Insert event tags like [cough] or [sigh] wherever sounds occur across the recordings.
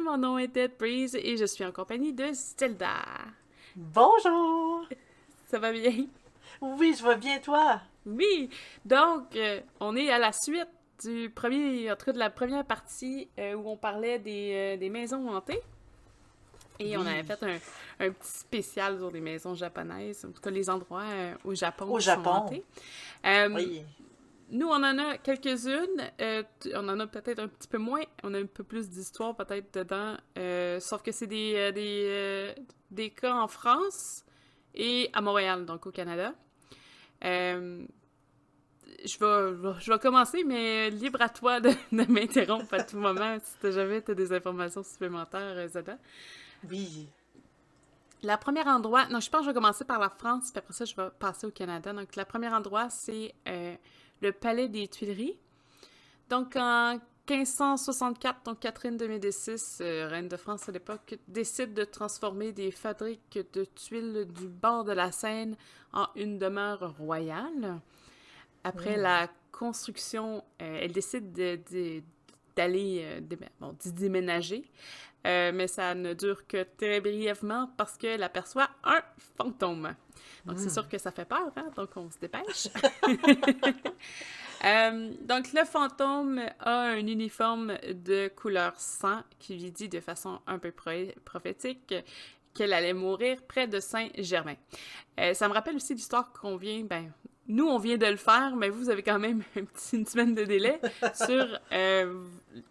Mon nom est Ted Breeze et je suis en compagnie de Zelda. Bonjour! Ça va bien? Oui, je vais bien, toi? Oui! Donc, euh, on est à la suite du premier, en tout cas de la première partie euh, où on parlait des, euh, des maisons hantées. Et on avait fait un, un petit spécial sur des maisons japonaises, en tout cas les endroits au Japon Au sont Japon. hantés. Oui. Nous, on en a quelques-unes. euh, on en a peut-être un petit peu moins. On a un peu plus d'histoire peut-être dedans. euh, sauf que c'est des, euh, des, euh, des cas en France et à Montréal, donc au Canada. Je, vais, je vais commencer, mais libre à toi de, [laughs] de m'interrompre à tout moment si t'as jamais t'as des informations supplémentaires, Zada. Oui. La première endroit, non, je pense que je vais commencer par la France, puis après ça, je vais passer au Canada. Donc, la première endroit, c'est le Palais des Tuileries. Donc, en 1564, donc Catherine de Médicis, euh, reine de France à l'époque, décide de transformer des fabriques de tuiles du bord de la Seine en une demeure royale. Après la construction, euh, elle décide de- de- d'aller, euh, bon, d'y déménager. Euh, mais ça ne dure que très brièvement parce qu'elle aperçoit un fantôme. Donc, c'est Mm. sûr que ça fait peur, hein? donc on se dépêche. [laughs] Euh, donc, le fantôme a un uniforme de couleur sang qui lui dit de façon un peu pro- prophétique qu'elle allait mourir près de Saint-Germain. Euh, ça me rappelle aussi l'histoire qu'on vient, ben, nous, on vient de le faire, mais vous avez quand même [laughs] un petit, une semaine de délai [laughs] sur euh,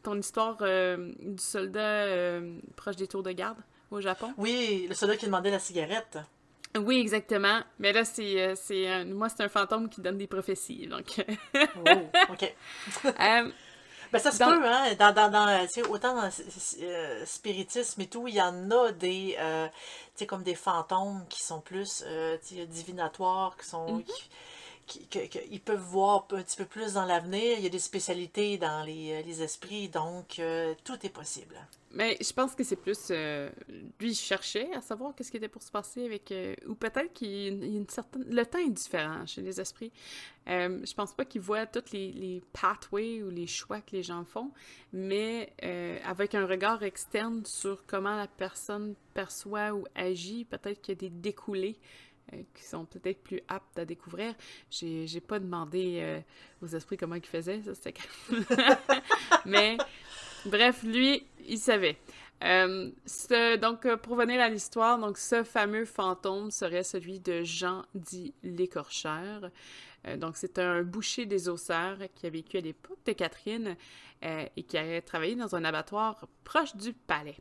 ton histoire euh, du soldat euh, proche des tours de garde au Japon. Oui, le soldat qui demandait la cigarette. Oui, exactement. Mais là, c'est, moi, c'est un fantôme qui donne des prophéties. Donc, [laughs] Oh, OK. Ben, ça se Dans- peut, hein. Dans, dans, dans, tu sais, autant dans le spiritisme et tout, il y en a des, tu sais, comme des fantômes qui sont plus divinatoires, qui sont. Mhm. qui, qui- que- que- ils peuvent voir un petit peu plus dans l'avenir. Il y a des spécialités dans les, euh, les esprits, donc euh, tout est possible. mais je pense que c'est plus. euh, lui, cherchait à savoir qu'est-ce qui était pour se passer avec. euh, ou peut-être qu'il y a une, certaine. Le temps est différent chez les esprits. Je pense pas qu'ils voient tous les, les pathways ou les choix que les gens font, mais avec un regard externe sur comment la personne perçoit ou agit, peut-être qu'il y a des découlés. Euh, qui sont peut-être plus aptes à découvrir. J'ai j'ai pas demandé euh, aux esprits comment ils faisaient, ça c'était [laughs] Mais bref, lui, il savait. Euh, donc, pour venir à l'histoire, donc ce fameux fantôme serait celui de Jean dit l'écorcheur. Euh, donc, c'est un boucher des ossaires qui a vécu à l'époque de Catherine euh, et qui a travaillé dans un abattoir proche du palais.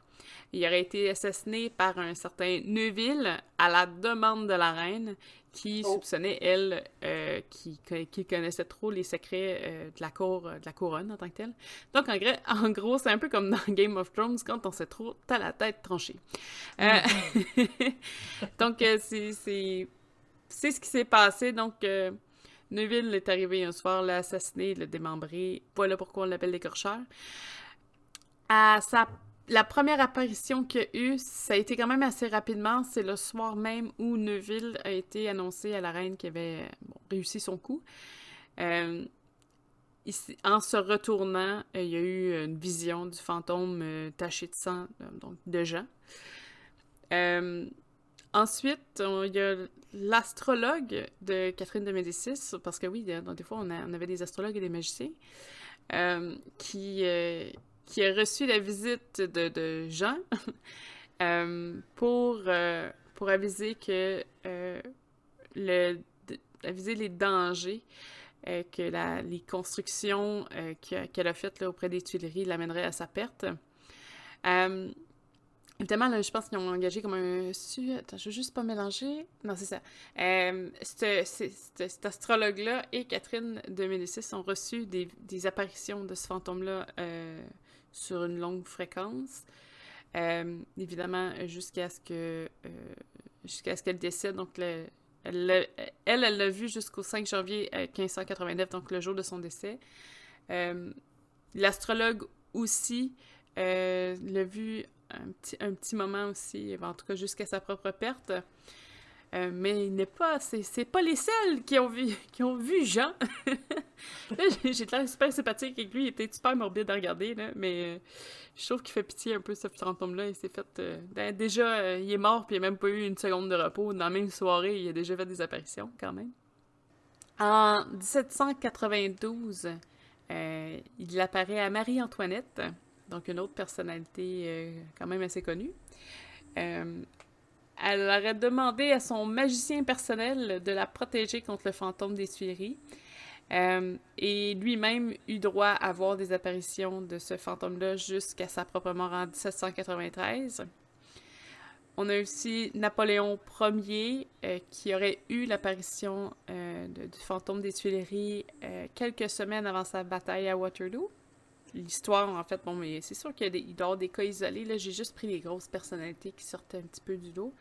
Il aurait été assassiné par un certain Neuville à la demande de la reine qui Oh. soupçonnait, elle, euh, qui, qui connaissait trop les secrets euh, de la cour, de la couronne en tant que telle. Donc, en, gros- en gros, c'est un peu comme dans [laughs] Game of Thrones, quand on sait trop, t'as la tête tranchée. Euh, [laughs] donc, c'est ce qui s'est passé. Donc, Neuville est arrivé un soir, l'a assassiné, l'a démembré. Voilà pourquoi on l'appelle l'écorcheur. À la première apparition qu'il a eu, ça a été quand même assez rapidement. C'est le soir même où Neuville a été annoncé à la reine qu'il avait réussi son coup. Euh, en se retournant, euh, il y a eu une vision du fantôme euh, taché de sang, donc de Jean. Ensuite, il y a l'astrologue de Catherine de Médicis, parce que oui, des, fois, on, a- avait des astrologues et des magiciens, euh, qui, euh, qui a reçu la visite de, Jean [laughs] euh, pour, pour aviser que le, aviser les dangers que la, les constructions que- qu'elle a faites auprès des Tuileries l'amèneraient à sa perte. Évidemment, je pense qu'ils ont engagé comme un... su- Attends, je veux juste pas mélanger. Non, c'est ça. Euh, ce- ce- ce- cet astrologue-là et Catherine de Médicis ont reçu des, des apparitions de ce fantôme-là euh, sur une longue fréquence. Euh, évidemment, jusqu'à ce que euh, jusqu'à ce qu'elle décède. Donc, le- elle, elle, l'a vu jusqu'au 5 janvier euh, 1589, donc le jour de son décès. L'astrologue aussi l'a vu un petit, un petit moment aussi, en tout cas jusqu'à sa propre perte. Euh, mais il n'est pas, c'est, pas les seuls qui ont vu, [laughs] qui ont vu Jean. [laughs] j'ai l'air super sympathique avec lui, il était super morbide à regarder, là, mais euh, je trouve qu'il fait pitié un peu ce fantôme-là. Il s'est fait. Euh, ben, déjà, il est mort, puis il n'a même pas eu une seconde de repos. Dans la même soirée, il a déjà fait des apparitions, quand même. En 1792, il apparaît à Marie-Antoinette, donc une autre personnalité quand même assez connue. Elle aurait demandé à son magicien personnel de la protéger contre le fantôme des Tuileries. Euh, et lui-même eut droit à voir des apparitions de ce fantôme-là jusqu'à sa propre mort en 1793. On a aussi Napoléon Ier euh, qui aurait eu l'apparition euh, du fantôme des Tuileries quelques semaines avant sa bataille à Waterloo. L'histoire, en fait, bon, mais c'est sûr qu'il y a des, cas isolés. Là, j'ai juste pris les grosses personnalités qui sortent un petit peu du lot.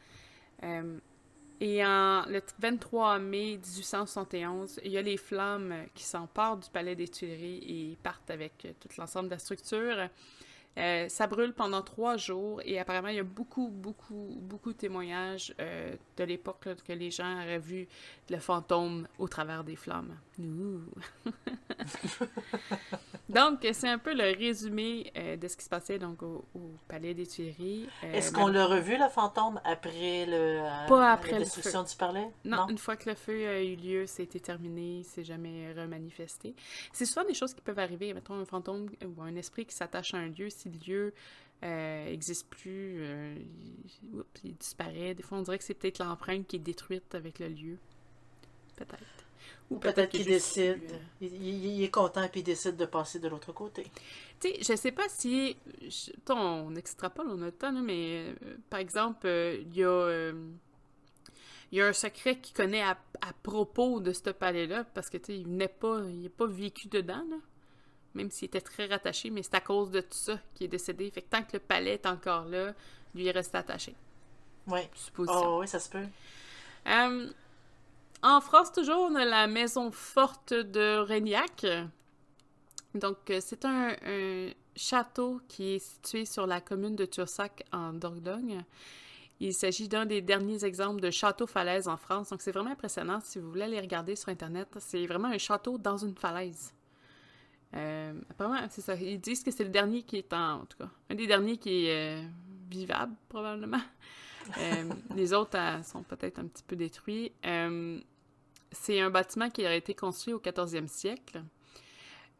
Et en, le 23 mai 1871, il y a les flammes qui s'emparent du palais des Tuileries et partent avec tout l'ensemble de la structure. Euh, ça brûle pendant trois jours et apparemment il y a beaucoup, beaucoup, beaucoup de témoignages euh, de l'époque que les gens auraient vu le fantôme au travers des flammes. [laughs] donc, c'est un peu le résumé euh, de ce qui se passait donc, au, Palais des Tuileries. Est-ce qu'on l'a revu, le fantôme, après, le, Pas après la destruction du palais? Non, une fois que le feu a eu lieu, c'était terminé, c'est jamais remanifesté. C'est souvent des choses qui peuvent arriver. Mettons un fantôme ou un esprit qui s'attache à un lieu, le lieu n'existe euh, plus, euh, il, disparaît. Des fois, on dirait que c'est peut-être l'empreinte qui est détruite avec le lieu. Peut-être. Ou peut-être qu'il décide. Euh, il, est content et il décide de passer de l'autre côté. Tu sais, je sais pas si. on extrapole, on a le temps, mais par exemple, il y a. il y a un secret qu'il connaît à, propos de ce palais-là, parce que, tu sais, il n'est pas, il n'est pas vécu dedans, là même s'il était très rattaché, mais c'est à cause de tout ça qu'il est décédé. Fait que tant que le palais est encore là, lui est resté attaché. Oui. Oh, oui, ça se peut. Euh, en France, toujours, on a la maison forte de Régnac. Donc, euh, c'est un, château qui est situé sur la commune de Tursac, en Dordogne. Il s'agit d'un des derniers exemples de château falaise en France. Donc, c'est vraiment impressionnant. Si vous voulez aller regarder sur Internet, c'est vraiment un château dans une falaise. Euh, apparemment, c'est ça. Ils disent que c'est le dernier qui est en, en tout cas, un des derniers qui est euh, vivable, probablement. Les autres sont peut-être un petit peu détruits. C'est un bâtiment qui a été construit au 14e siècle.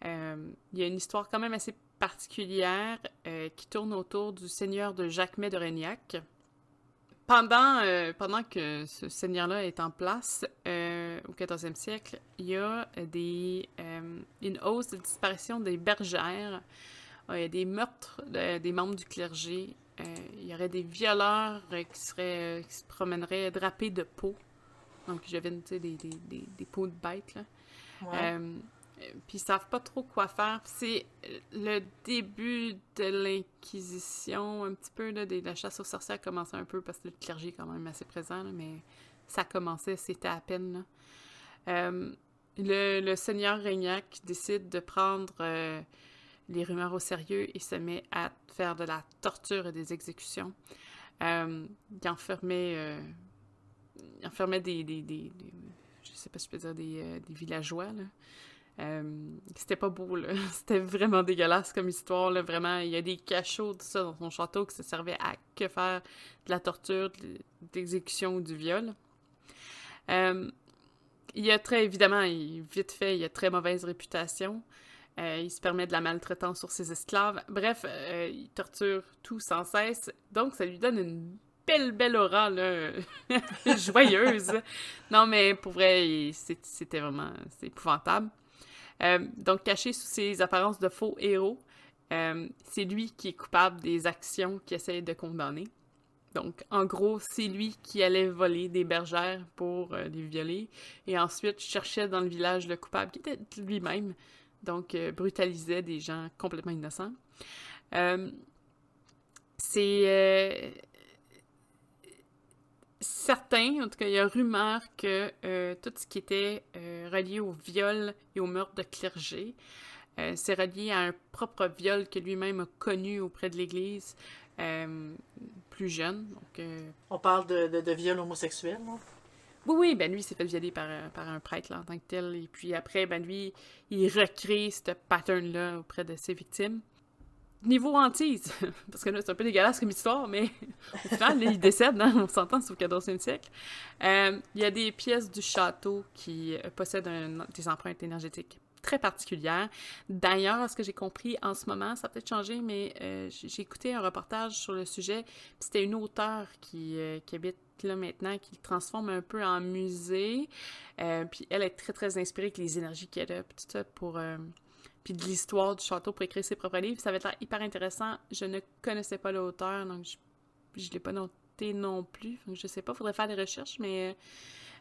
il y a une histoire quand même assez particulière qui tourne autour du seigneur de Jacquemet de Régnac, pendant, euh, pendant que ce seigneur-là est en place euh, au 14e siècle, il y a des, euh, une hausse de disparition des bergères. il y a des meurtres des membres du clergé. il y aurait des violeurs qui se promèneraient drapés de peau. Donc, j'avais des, des, des, des, peaux de bêtes. Là puis ils savent pas trop quoi faire. C'est le début de l'Inquisition, un petit peu, là, de la chasse aux sorcières a commencé un peu parce que le clergé est quand même assez présent, mais ça commençait, c'était à peine. Euh, le, seigneur Régnac décide de prendre euh, les rumeurs au sérieux et se met à faire de la torture et des exécutions. Euh, il enfermait, enfermait des, des, des, je sais pas si je peux dire, des, des villageois, là. Euh, c'était pas beau, là. [laughs] C'était vraiment dégueulasse comme histoire, là. Vraiment, il y a des cachots, tout ça, dans son château, qui se servait à que faire de la torture, de l'exécution ou du viol. Euh, il a très, évidemment, vite fait, il a très mauvaise réputation. Euh, il se permet de la maltraitance sur ses esclaves. Bref, il torture tout sans cesse. Donc, ça lui donne une belle, belle aura, là, [laughs] joyeuse. non, mais pour vrai, c'était vraiment, épouvantable. Euh, donc, caché sous ses apparences de faux héros, euh, c'est lui qui est coupable des actions qu'il essaie de condamner. Donc, en gros, c'est lui qui allait voler des bergères pour euh, les violer et ensuite cherchait dans le village le coupable qui était lui-même. Donc, brutalisait des gens complètement innocents. c'est certain, en tout cas, il y a rumeur que euh, tout ce qui était euh, relié au viol et au meurtre de clergé, euh, c'est relié à un propre viol que lui-même a connu auprès de l'Église plus jeune. Donc, On parle de, de, viol homosexuel, non? Oui, oui, ben lui, il s'est fait violer par, par un prêtre là, en tant que tel. Et puis après, ben lui, il recrée ce pattern-là auprès de ses victimes. Niveau hantise, [laughs] parce que là, c'est un peu dégueulasse comme histoire, mais [laughs] au final, il décède, hein, on s'entend, c'est au 14e siècle. Euh, il y a des pièces du château qui possèdent des empreintes énergétiques très particulières. D'ailleurs, ce que j'ai compris en ce moment, ça a peut-être changé, mais euh, j'ai écouté un reportage sur le sujet. C'était une auteure qui, euh, qui, habite là maintenant, qui le transforme un peu en musée. puis elle est très, très inspirée avec les énergies qu'elle a, tout ça, pour puis de l'histoire du château pour écrire ses propres livres. Ça va être hyper intéressant. Je ne connaissais pas l'auteur, donc je ne l'ai pas noté non plus. Donc je sais pas, il faudrait faire des recherches, mais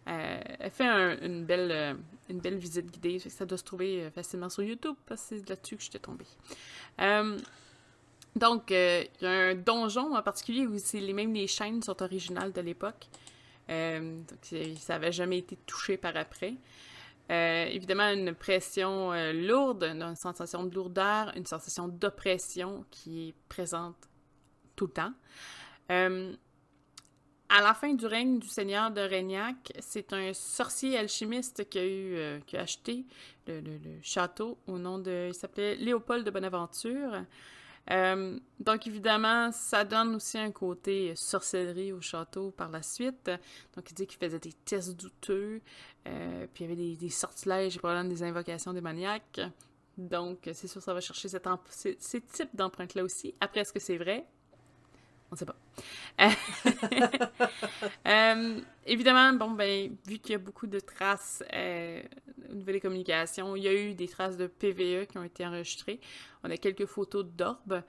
euh, elle fait une, belle, euh, une belle visite guidée. Ça doit se trouver euh, facilement sur YouTube, parce que c'est là-dessus que j'étais tombée. donc, il y a un donjon en particulier où les, les chaînes sont originales de l'époque. donc, ça n'avait jamais été touché par après. Euh, évidemment, une pression euh, lourde, une sensation de lourdeur, une sensation d'oppression qui est présente tout le temps. Euh, à la fin du règne du seigneur de Régnac, c'est un sorcier alchimiste qui a, eu, qui a acheté le, château au nom de... Il s'appelait Léopold de Bonaventure. Euh, donc, évidemment, ça donne aussi un côté sorcellerie au château par la suite. Donc, il dit qu'il faisait des tests douteux, euh, puis il y avait des, sortilèges et probablement des invocations démoniaques. Donc, c'est sûr, ça va chercher ces types d'empreintes-là aussi. Après, est-ce que c'est vrai? On sait pas. [laughs] Euh, évidemment, bon, ben, vu qu'il y a beaucoup de traces euh, au niveau des communications, il y a eu des traces de PVE qui ont été enregistrées. On a quelques photos d'orbes.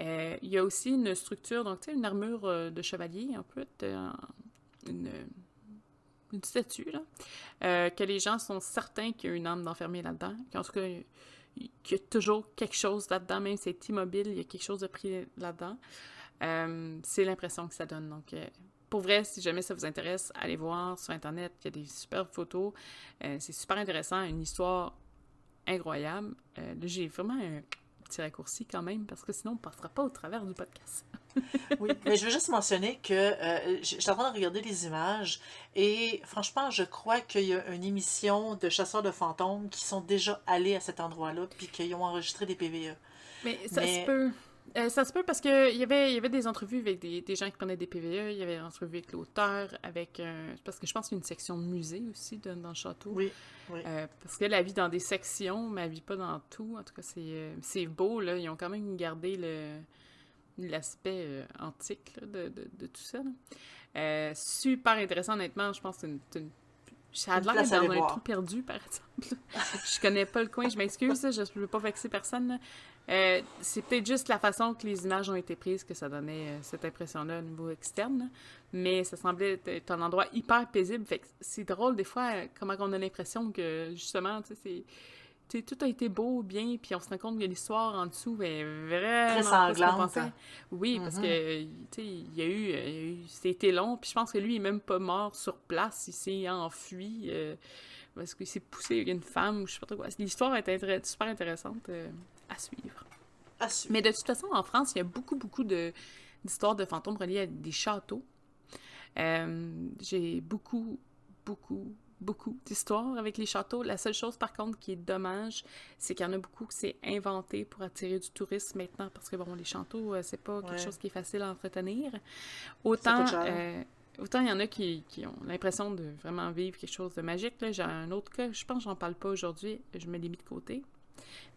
Euh, il y a aussi une structure, donc, tu sais, une armure de chevalier, un peu, une, une statue, là, que les gens sont certains qu'il y a une âme d'enfermé là-dedans. En tout cas, qu'il y a toujours quelque chose là-dedans, même si c'est immobile, il y a quelque chose de pris là-dedans. Euh, c'est l'impression que ça donne. Donc, euh, pour vrai, si jamais ça vous intéresse, allez voir sur Internet. Il y a des superbes photos. Euh, c'est super intéressant. Une histoire incroyable. là, j'ai vraiment un petit raccourci quand même, parce que sinon, on ne passera pas au travers du podcast. [laughs] oui, mais je veux juste mentionner que euh, j'étais en train de regarder les images et franchement, je crois qu'il y a une émission de chasseurs de fantômes qui sont déjà allés à cet endroit-là puis qui ont enregistré des PVE. Mais ça se peut. Euh, ça se peut parce qu'il y avait, y avait des entrevues avec des, gens qui prenaient des PVE, il y avait des entrevues avec l'auteur, avec. Euh, parce que je pense qu'il y a une section musée aussi dans le château. Oui. oui. Euh, parce qu'elle la vit dans des sections, mais elle vit pas dans tout. En tout cas, c'est beau, là. Ils ont quand même gardé le l'aspect antique de, de, tout ça. super intéressant, honnêtement. Je pense que c'est une, ça a l'air dans un trou perdu, par exemple. [laughs] je connais pas le coin, je m'excuse, je ne veux pas vexer personne. Euh, c'est peut-être juste la façon que les images ont été prises que ça donnait euh, cette impression-là au niveau externe. Mais ça semblait être un endroit hyper paisible. Fait c'est drôle des fois comment on a l'impression que justement, tu sais, tout a été beau, bien, puis on se rend compte que l'histoire en dessous est vraiment très sanglante. Oui, parce que mm-hmm. tu sais, il y a eu, c'était long, puis je pense que lui il est même pas mort sur place, il s'est enfui euh, parce qu'il s'est poussé une femme ou je sais pas trop quoi. L'histoire est super intéressante à suivre. Mais de toute façon, en France, il y a beaucoup, beaucoup d'histoires de, fantômes reliées à des châteaux. Euh, j'ai beaucoup, beaucoup, beaucoup d'histoires avec les châteaux. La seule chose, par contre, qui est dommage, c'est qu'il y en a beaucoup qui s'est inventé pour attirer du tourisme maintenant, parce que, bon, les châteaux, euh, c'est pas quelque chose qui est facile à entretenir. Autant... Euh, autant il y en a qui, qui ont l'impression de vraiment vivre quelque chose de magique. J'ai un autre cas, je pense que j'en parle pas aujourd'hui, je me l'ai mis de côté.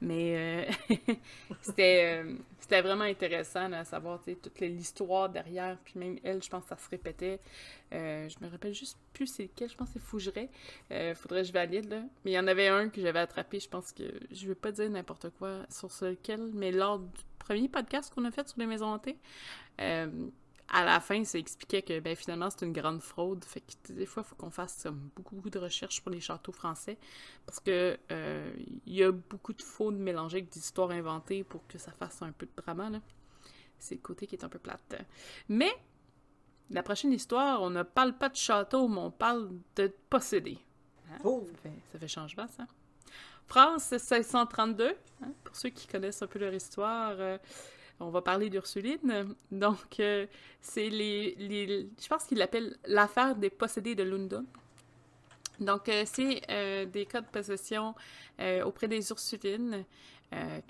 Mais euh, [laughs] c'était, euh, c'était vraiment intéressant à savoir toute l'histoire derrière. Puis même elle, je pense que ça se répétait. Euh, je me rappelle juste plus c'est lequel. Je pense que c'est Fougeray. faudrait que je valide. Là. Mais il y en avait un que j'avais attrapé. Je pense que je ne veux pas dire n'importe quoi sur lequel. Mais lors du premier podcast qu'on a fait sur les maisons hantées, à la fin, ça expliquait que ben, finalement, c'est une grande fraude. Fait que des fois, il faut qu'on fasse beaucoup, beaucoup de recherches pour les châteaux français parce que euh, il y a beaucoup de fraudes mélangées avec des histoires inventées pour que ça fasse un peu de drama. C'est le côté qui est un peu plate. Mais la prochaine histoire, on ne parle pas de château, mais on parle de posséder. Hein? Oh. Ça, fait, changement, ça. France 1632, hein, pour ceux qui connaissent un peu leur histoire. Euh, on va parler d'Ursuline. [laughs] Donc, euh, c'est les, Je pense qu'il l'appelle l'affaire des possédés de London. Donc, euh, c'est euh, des cas de possession auprès des Ursulines,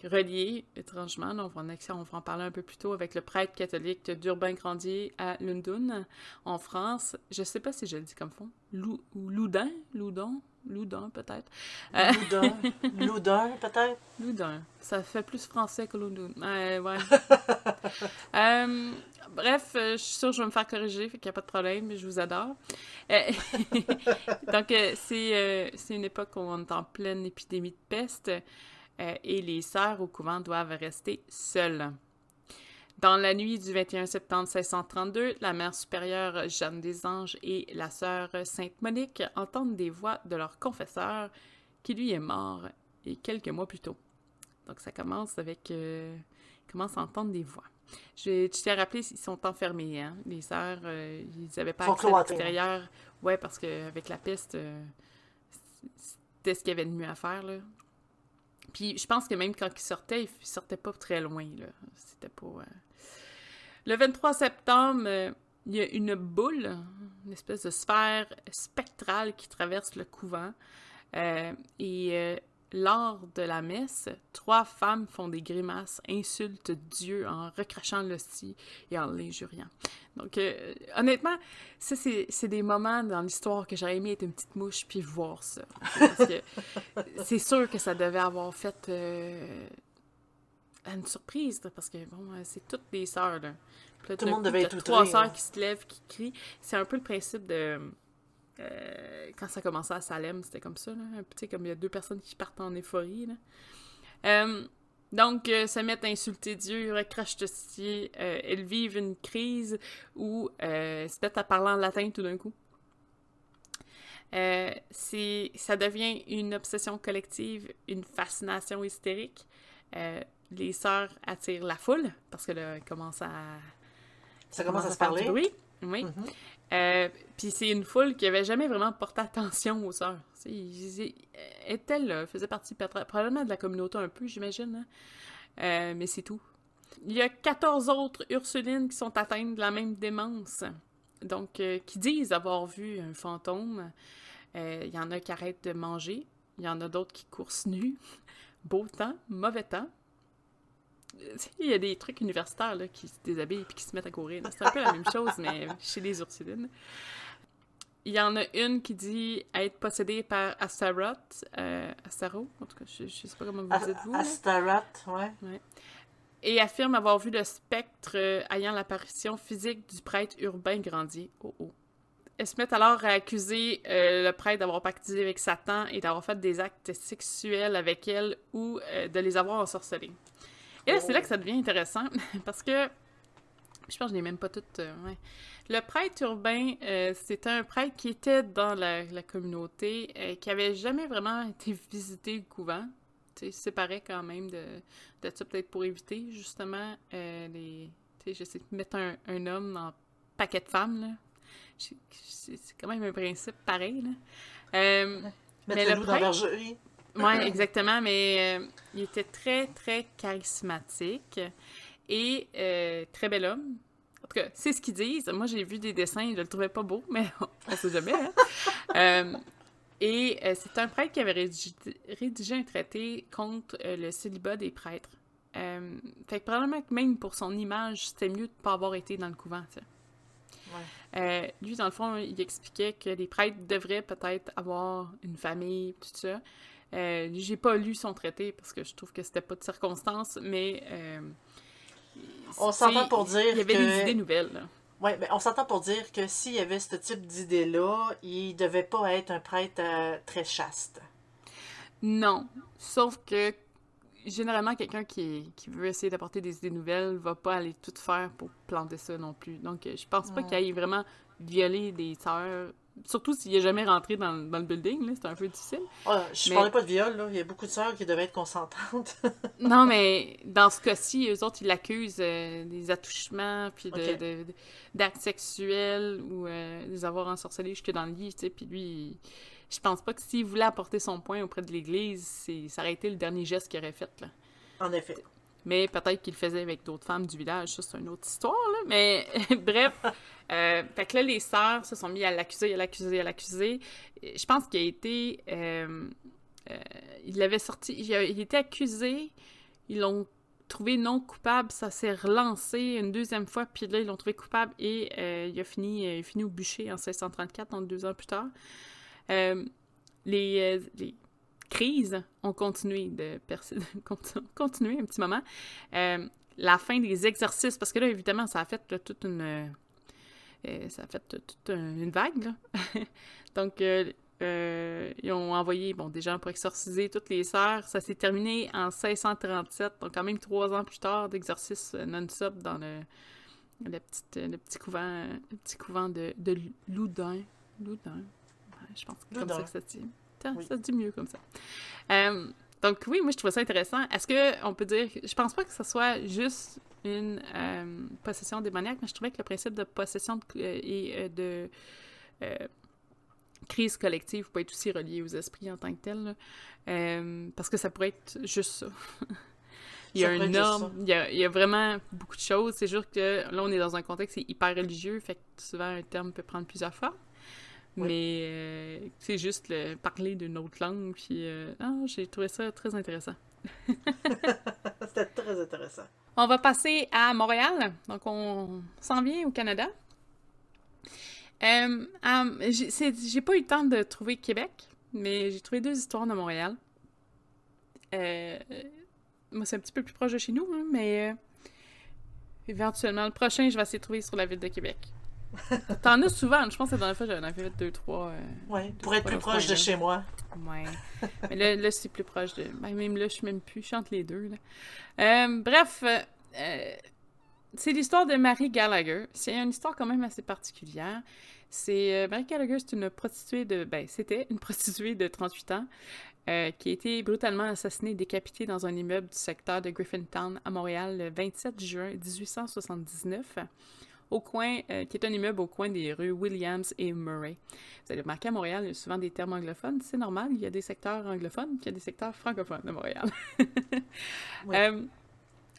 reliés, étrangement. Donc, on, va en parler un peu plus tôt avec le prêtre catholique d'Urbain Grandier à Lundun, en France. Je ne sais pas si je le dis comme fond. Lou, ou Loudun, Loudon, Loudun peut-être. Loudun, [laughs] Loudun peut-être? Loudun. Ça fait plus français que Loudun. ouais. [laughs] Bref, euh, je suis sûre que je vais me faire corriger, fait qu'il n'y a pas de problème, je vous adore. Euh, [laughs] donc, euh, c'est une époque où on est en pleine épidémie de peste et les sœurs au couvent doivent rester seules. Dans la nuit du 21 septembre 1632, la mère supérieure Jeanne des Anges et la sœur Sainte Monique entendent des voix de leur confesseur qui lui est mort et quelques mois plus tôt. Donc ça commence avec... Euh, commence à entendre des voix. Je, tiens à rappeler qu'ils sont enfermés, hein? Les sœurs, euh, ils n'avaient pas accès à l'extérieur. Ouais, parce qu'avec la peste, euh, c'était ce qu'il y avait de mieux à faire, là. Puis je pense que même quand ils sortaient, ils sortaient pas très loin, là. C'était pas... Euh, le 23 septembre, il y a une boule, une espèce de sphère spectrale qui traverse le couvent. et lors de la messe, trois femmes font des grimaces, insultent Dieu en recrachant l'hostie et en l'injuriant. Donc, euh, honnêtement, ça, c'est des moments dans l'histoire que j'aurais aimé être une petite mouche puis voir ça. Parce que [laughs] c'est sûr que ça devait avoir fait euh, une surprise, parce que, bon, c'est toutes des sœurs, là. Tout le monde devait être Trois sœurs qui se lèvent, qui crient. C'est un peu le principe de euh, quand ça commençait à Salem, c'était comme ça, là. Tu sais, comme il y a deux personnes qui partent en euphorie, là. Euh, donc, euh, se mettent à insulter Dieu, recrachent de euh, elles vivent une crise où se mettent à parler en latin tout d'un coup. ça devient une obsession collective, une fascination hystérique. Les sœurs attirent la foule parce que là, commence à... Ça commence à, se parler. Oui. Mm-hmm. Euh, puis c'est une foule qui avait jamais vraiment porté attention aux sœurs. Est-elle là? faisait partie probablement de la communauté un peu, j'imagine. Hein. Euh, mais c'est tout. Il y a 14 autres Ursulines qui sont atteintes de la même démence. Donc, euh, qui disent avoir vu un fantôme. Il y en a qui arrêtent de manger. Il y en a d'autres qui courent nus. Beau temps, mauvais temps. Il y a des trucs universitaires là, qui se déshabillent et qui se mettent à courir. C'est un peu la même chose, mais [laughs] chez les Ursulines. Il y en a une qui dit être possédée par Astaroth. Euh, Astaro, en tout cas, je, ne sais pas comment vous dites vous. Astaroth, ouais. ouais. Et affirme avoir vu le spectre euh, ayant l'apparition physique du prêtre urbain Grandier. Oh oh. Elle se met alors à accuser euh, le prêtre d'avoir pactisé avec Satan et d'avoir fait des actes sexuels avec elle ou euh, de les avoir ensorcelés. Et là, c'est là que ça devient intéressant, [laughs] parce que je pense que je n'ai même pas toutes. Euh, le prêtre urbain, euh, c'était un prêtre qui était dans la, communauté, euh, qui avait jamais vraiment [laughs] été visité le couvent. Tu sais, séparé quand même de, de ça, peut-être pour éviter justement les. Tu sais, j'essaie de mettre un, un, homme en paquet de femmes, là. C'est quand même un principe pareil, là. mais le prêtre, oui, exactement, mais euh, il était très, très charismatique et euh, très bel homme. En tout cas, c'est ce qu'ils disent. Moi, j'ai vu des dessins, je le trouvais pas beau, mais [laughs] on sait jamais. Hein? [laughs] Euh, et c'est un prêtre qui avait rédigé, un traité contre le célibat des prêtres. fait que probablement que même pour son image, c'était mieux de ne pas avoir été dans le couvent, Ouais. lui, dans le fond, il expliquait que les prêtres devraient peut-être avoir une famille, tout ça. Euh, j'ai pas lu son traité parce que je trouve que c'était pas de circonstance, mais. Euh, on s'entend pour dire. Il y avait des idées nouvelles. Oui, mais on s'entend pour dire que s'il y avait ce type d'idée-là, il devait pas être un prêtre euh, très chaste. Non. Sauf que généralement, quelqu'un qui, qui, veut essayer d'apporter des idées nouvelles va pas aller tout faire pour planter ça non plus. Donc, je pense pas qu'il aille vraiment violer des sœurs Surtout s'il n'est jamais rentré dans, dans, le building, c'est un peu difficile. je parlais pas de viol, là. il y a beaucoup de sœurs qui devaient être consentantes. [laughs] non, mais dans ce cas-ci, eux autres, ils l'accusent euh, des attouchements, puis d'actes de, sexuels ou euh, des avoir ensorcelés jusque dans le lit, tu sais, puis lui, je pense pas que s'il voulait apporter son point auprès de l'Église, ça aurait été le dernier geste qu'il aurait fait, là. En effet. Mais peut-être qu'il le faisait avec d'autres femmes du village. Ça, c'est une autre histoire, là. Mais [laughs] bref, euh, fait que là, les sœurs se sont mis à l'accuser, à l'accuser, à l'accuser. Je pense qu'il a été... Euh, euh, il avait sorti... Il, a, il était accusé, ils l'ont trouvé non coupable, ça s'est relancé une deuxième fois, puis là, ils l'ont trouvé coupable et il, a fini, il a fini au bûcher en 1634, donc deux ans plus tard. Les, les, crises ont continué de [laughs] continuer un petit moment. la fin des exercices, parce que là, évidemment, ça a fait toute une... ça a fait toute une vague, là. [laughs] donc, euh, ils ont envoyé bon, des gens pour exorciser toutes les sœurs. Ça s'est terminé en 1637, donc quand même trois ans plus tard d'exercice non-stop dans le, le, petit, le petit couvent, le petit couvent de, de Loudun. Loudun? je pense que c'est comme ça que ça se dit. Ça, se dit mieux comme ça. Euh, donc oui, moi je trouve ça intéressant. Est-ce qu'on peut dire... Je pense pas que ce soit juste une euh, possession démoniaque, mais je trouvais que le principe de possession et de crise collective peut être aussi reliée aux esprits en tant que tel. Euh, parce que ça pourrait être juste ça. [laughs] il y a une norme, il y a, il y a, vraiment beaucoup de choses. C'est juste que là, on est dans un contexte hyper religieux, fait que souvent un terme peut prendre plusieurs Mais euh, c'est juste le, parler d'une autre langue, puis euh, ah, j'ai trouvé ça très intéressant. [laughs] C'était très intéressant. On va passer à Montréal. Donc, on s'en vient au Canada. Euh, um, j'ai pas eu le temps de trouver Québec, mais j'ai trouvé deux histoires de Montréal. Euh, moi, c'est un petit peu plus proche de chez nous, hein, mais euh, éventuellement, le prochain, je vais essayer de trouver sur la ville de Québec. T'en as souvent, je pense que la dernière fois, j'en avais fait deux, trois. Euh, ouais, pour être plus proche de chez moi. Ouais. mais là, là c'est plus proche de. Ben, même là, je suis même plus, je chante les deux. Là. bref, c'est l'histoire de Marie Gallagher. C'est une histoire quand même assez particulière. C'est euh, Marie Gallagher, c'est une prostituée de ben c'était une [laughs] prostituée de 38 ans euh, qui a été brutalement assassinée et décapitée dans un immeuble du secteur de Griffintown à Montréal le 27 juin 1879 au coin, euh, qui est un immeuble au coin des rues Williams et Murray. Vous allez remarquer à Montréal, il y a souvent des termes anglophones. C'est normal, il y a des secteurs anglophones, puis il y a des secteurs francophones de Montréal. [laughs]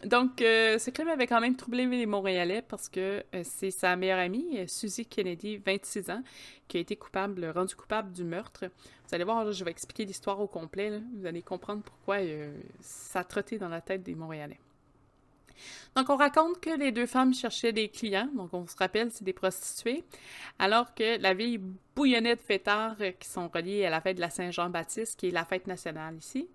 Donc, euh, ce crime avait quand même troublé les Montréalais parce que euh, c'est sa meilleure amie, euh, Susie Kennedy, 26 ans, qui a été coupable, rendue coupable du meurtre. Vous allez voir, je vais expliquer l'histoire au complet. Vous allez comprendre pourquoi ça a trotté dans la tête des Montréalais. Donc, on raconte que les deux femmes cherchaient des clients. Donc, on se rappelle, c'est des prostituées. Alors que la ville bouillonnait de fêtards qui sont reliés à la fête de la Saint-Jean-Baptiste, qui est la fête nationale ici.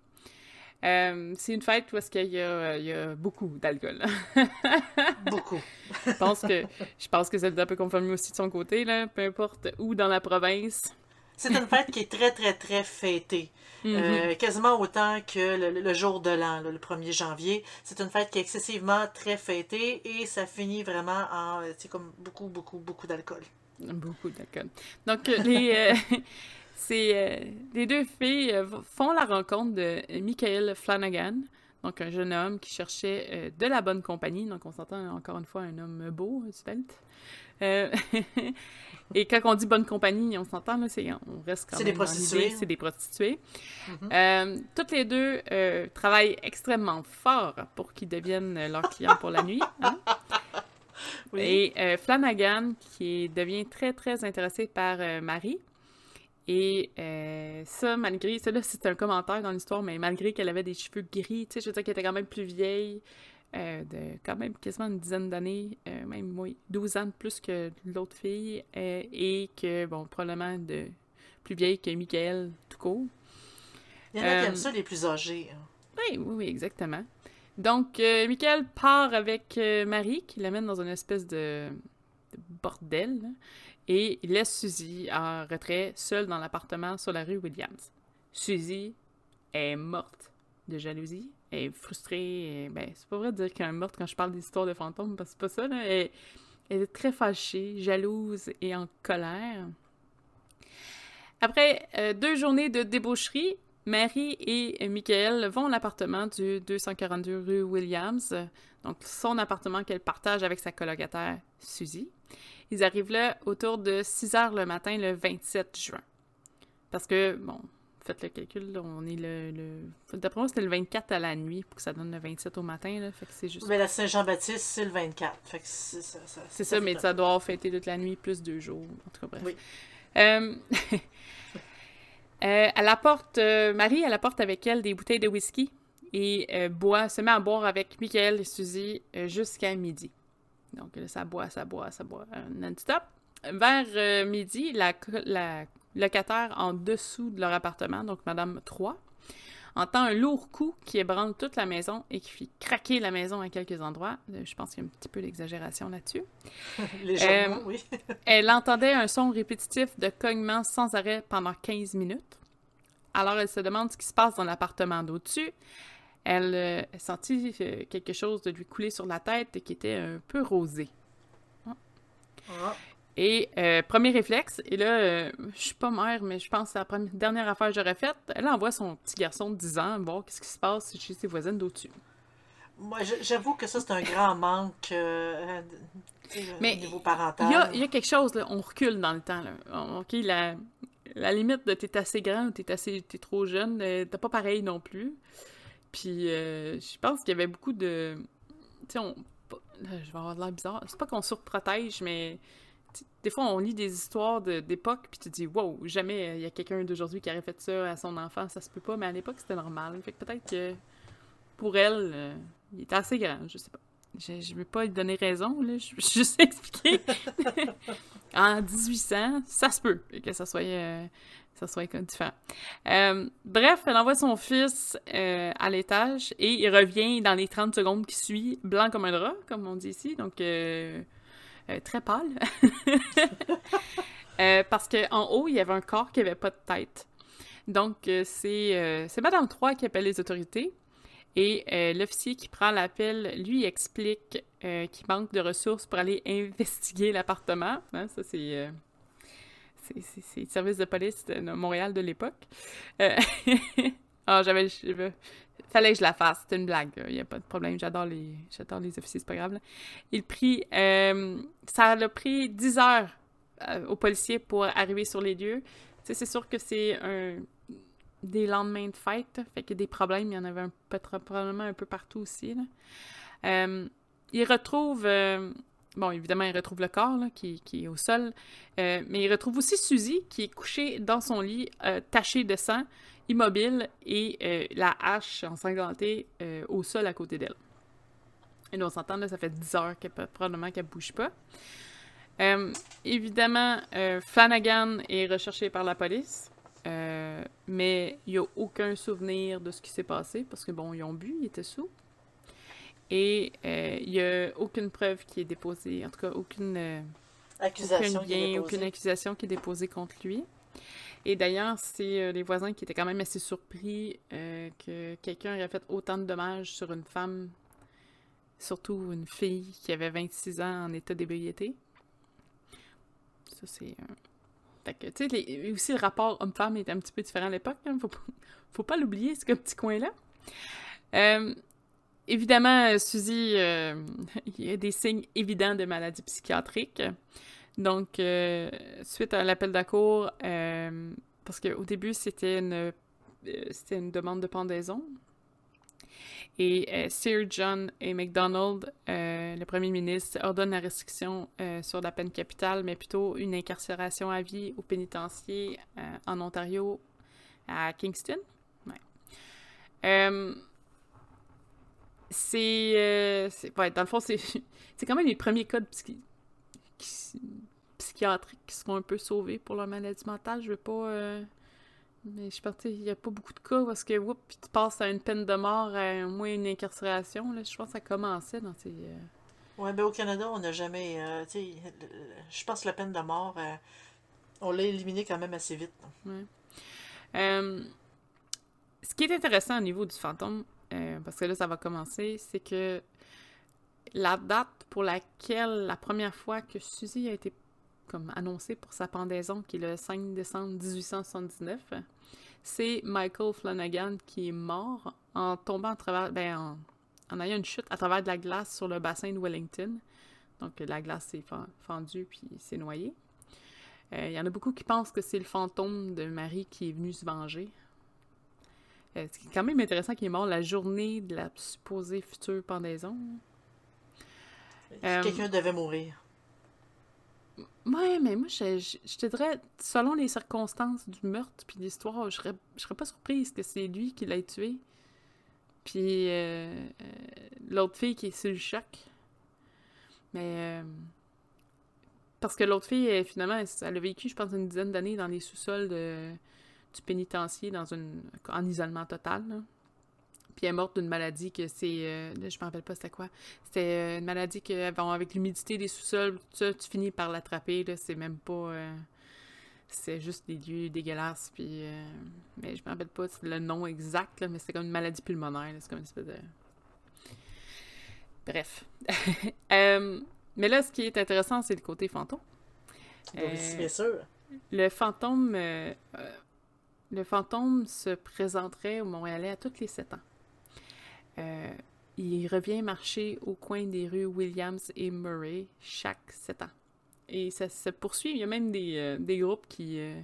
Euh, c'est une fête où est-ce qu'il y, y, a beaucoup d'alcool. [laughs] beaucoup. je pense que je pense que c'est un peu confirmé aussi de son côté, là, peu importe où dans la province. C'est une fête qui est très, très, très fêtée. Mhm. Euh, quasiment autant que le, jour de l'an, le 1er janvier. C'est une fête qui est excessivement très fêtée et ça finit vraiment en, c'est comme beaucoup, beaucoup, beaucoup d'alcool. Beaucoup d'alcool. Donc, les, euh, [laughs] c'est euh, les deux filles euh, font la rencontre de Michael Flanagan, donc un jeune homme qui cherchait euh, de la bonne compagnie. Donc on s'entend encore une fois un homme beau, svelte. [laughs] et quand on dit bonne compagnie, on s'entend là, c'est on reste quand même des prostituées. C'est des prostituées. Toutes les deux travaillent extrêmement fort pour qu'ils deviennent leurs clients pour la nuit. Hein. [laughs] Et Flanagan qui devient très très intéressé par Marie et euh, ça, malgré, ça là, c'est un commentaire dans l'histoire, mais malgré qu'elle avait des cheveux gris, tu sais, je veux dire qu'elle était quand même plus vieille, euh, de quand même quasiment une dizaine d'années, euh, même oui, 12 ans de plus que l'autre fille, et que, bon, probablement de plus vieille que Michael, tout court. Il y en a qui aiment ça, les plus âgés. Hein. Oui, oui, oui, exactement. Donc, Michael part avec Marie, qui l'amène dans une espèce de, de bordel, là et il laisse Suzy en retrait, seule dans l'appartement sur la rue Williams. Suzy est morte de jalousie, est frustrée, ben, c'est pas vrai de dire qu'elle est morte quand je parle d'histoire de fantômes, parce que c'est pas ça. Elle, est très fâchée, jalouse et en colère. Après euh, deux journées de débaucherie, Mary et Michael vont à l'appartement du 242 rue Williams, donc son appartement qu'elle partage avec sa colocataire Suzy. Ils arrivent là autour de 6 heures le matin le 27 juin. Parce que, bon, faites le calcul, on est le... le... D'après moi, c'était le 24 à la nuit pour que ça donne le 27 au matin, là, fait que c'est juste... Mais la Saint-Jean-Baptiste, c'est le 24, fait que c'est ça. ça c'est ça, mais ça doit fêter toute la nuit, plus deux jours, en tout cas, bref. Oui. Euh... [laughs] euh. Euh, Marie, elle apporte avec elle des bouteilles de whisky et euh, boit, se met à boire avec Michael et Suzy jusqu'à midi. Donc là, ça boit, ça boit, ça boit non-stop. Vers midi, la, la locataire en dessous de leur appartement, donc Madame 3, entend un lourd coup qui ébranle toute la maison et qui fait craquer la maison à quelques endroits. Euh, je pense qu'il y a un petit peu d'exagération là-dessus. [laughs] Euh, oui. [laughs] elle entendait un son répétitif de cognement sans arrêt pendant 15 minutes. Alors elle se demande ce qui se passe dans l'appartement d'au-dessus. Elle euh, sentit quelque chose de lui couler sur la tête et qui était un peu rosé. Ah. Et euh, premier réflexe, et là, euh, je suis pas mère, mais je pense que c'est la première, dernière affaire que j'aurais faite. Elle envoie son petit garçon de 10 ans voir qu'est-ce qui se passe chez ses voisines d'au-dessus. Moi, j'avoue que ça, c'est un grand manque euh, mais au niveau parental. Il y a, quelque chose, là, on recule dans le temps. Là. OK, la, la limite de t'es assez grand ou t'es assez t'es trop jeune, t'es pas pareil non plus. Puis je pense qu'il y avait beaucoup de... Tu sais, on... je vais avoir de l'air bizarre. C'est pas qu'on surprotège, mais des fois, on lit des histoires d'époque, puis tu te dis, wow, jamais euh, il y a quelqu'un d'aujourd'hui qui aurait fait ça à son enfant, ça se peut pas, mais à l'époque, c'était normal. Fait que peut-être que pour elle, euh, il était assez grand, je sais pas. Je, je veux pas lui donner raison, là, je veux [laughs] juste expliquer. [laughs] en 1800, ça se peut que ça soit, euh, ça soit différent. bref, elle envoie son fils à l'étage et il revient dans les 30 secondes qui suivent, blanc comme un drap, comme on dit ici, donc euh, très pâle. [laughs] euh, parce qu'en haut, il y avait un corps qui n'avait pas de tête. Donc, euh, c'est Madame 3 qui appelle les autorités. Et l'officier qui prend l'appel, lui, explique qu'il manque de ressources pour aller investiguer l'appartement. Hein, ça, c'est c'est le service de police de Montréal de l'époque. [laughs] ah, j'avais fallait que je la fasse. C'était une blague. Il n'y a pas de problème. J'adore les, j'adore les officiers, c'est pas grave. Il prit, euh, ça a pris 10 heures euh, aux policiers pour arriver sur les lieux. c'est sûr que c'est un des lendemains de fête, fait que des problèmes, il y en avait un probablement un peu partout aussi. Euh, il retrouve, bon, évidemment, il retrouve le corps qui, qui, est au sol, mais il retrouve aussi Suzy qui est couchée dans son lit, taché de sang immobile et euh, la hache ensanglantée euh, au sol à côté d'elle. Et nous, on s'entend, là, ça fait 10 heures qu'elle probablement qu'elle bouge pas. Euh, évidemment, Flanagan est recherché par la police, mais il n'y a aucun souvenir de ce qui s'est passé parce que, bon, ils ont bu, ils étaient sous. Et il n'y a aucune preuve qui est déposée, en tout cas, aucune accusation, aucune accusation qui est déposée contre lui. Et d'ailleurs, c'est euh, les voisins qui étaient quand même assez surpris euh, que quelqu'un ait fait autant de dommages sur une femme, surtout une fille qui avait 26 ans en état d'ébriété. Ça, c'est. Fait que, tu sais, aussi le rapport homme-femme était un petit peu différent à l'époque. Hein, faut, faut pas l'oublier, ce petit coin-là. Euh, évidemment, Suzy, [laughs] il y a des signes évidents de maladie psychiatrique. Donc, euh, suite à l'appel d'accour, euh, parce qu'au début, c'était une, euh, une demande de pendaison. Et Sir John A. MacDonald, le premier ministre, ordonne la restriction sur la peine capitale, mais plutôt une incarcération à vie au pénitencier en Ontario, à Kingston. C'est, ouais, dans le fond, c'est, [laughs] c'est quand même les premiers cas de psychiatriques qui seront un peu sauvés pour leur maladie mentale. Je veux pas. Euh, mais je pense il n'y a pas beaucoup de cas parce que, whoop, tu passes à une peine de mort, à au moins une incarcération. Là, je pense que ça commençait dans ces. Euh, Ouais, ben au Canada, on n'a jamais. Euh, je pense que la peine de mort, on l'a éliminée quand même assez vite. Ouais. ce qui est intéressant au niveau du fantôme, parce que là, ça va commencer, c'est que la date pour laquelle la première fois que Suzy a été comme annoncé pour sa pendaison, qui est le 5 décembre 1879, c'est Michael Flanagan qui est mort en tombant à travers, ben, en, ayant une chute à travers de la glace sur le bassin de Wellington. Donc la glace s'est fendue puis s'est noyée. Euh, il y en a beaucoup qui pensent que c'est le fantôme de Marie qui est venu se venger. Euh, c'est quand même intéressant qu'il est mort la journée de la supposée future pendaison. Euh, Quelqu'un devait mourir. Ouais, mais moi, je, je, te dirais, selon les circonstances du meurtre puis l'histoire, je serais, je serais pas surprise que c'est lui qui l'ait tué. Puis euh, l'autre fille qui est sur le choc. Mais. parce que l'autre fille, finalement, elle a vécu, je pense, une dizaine d'années dans les sous-sols de du pénitencier dans une, en isolement total. Puis elle est morte d'une maladie que c'est. Euh, je me rappelle pas c'était quoi. C'était euh, une maladie que, bon, avec l'humidité des sous-sols, tu finis par l'attraper. C'est même pas. Euh, c'est juste des lieux dégueulasses. Puis, mais je me rappelle pas le nom exact, mais c'est comme une maladie pulmonaire. C'est comme une espèce de. Bref. [laughs] mais là, ce qui est intéressant, c'est le côté fantôme. Oui, bien sûr. Le fantôme le fantôme se présenterait au Montréalais à tous les sept ans. Euh, il revient marcher au coin des rues Williams et Murray chaque sept ans. Et ça se poursuit. Il y a même des, euh, groupes qui euh,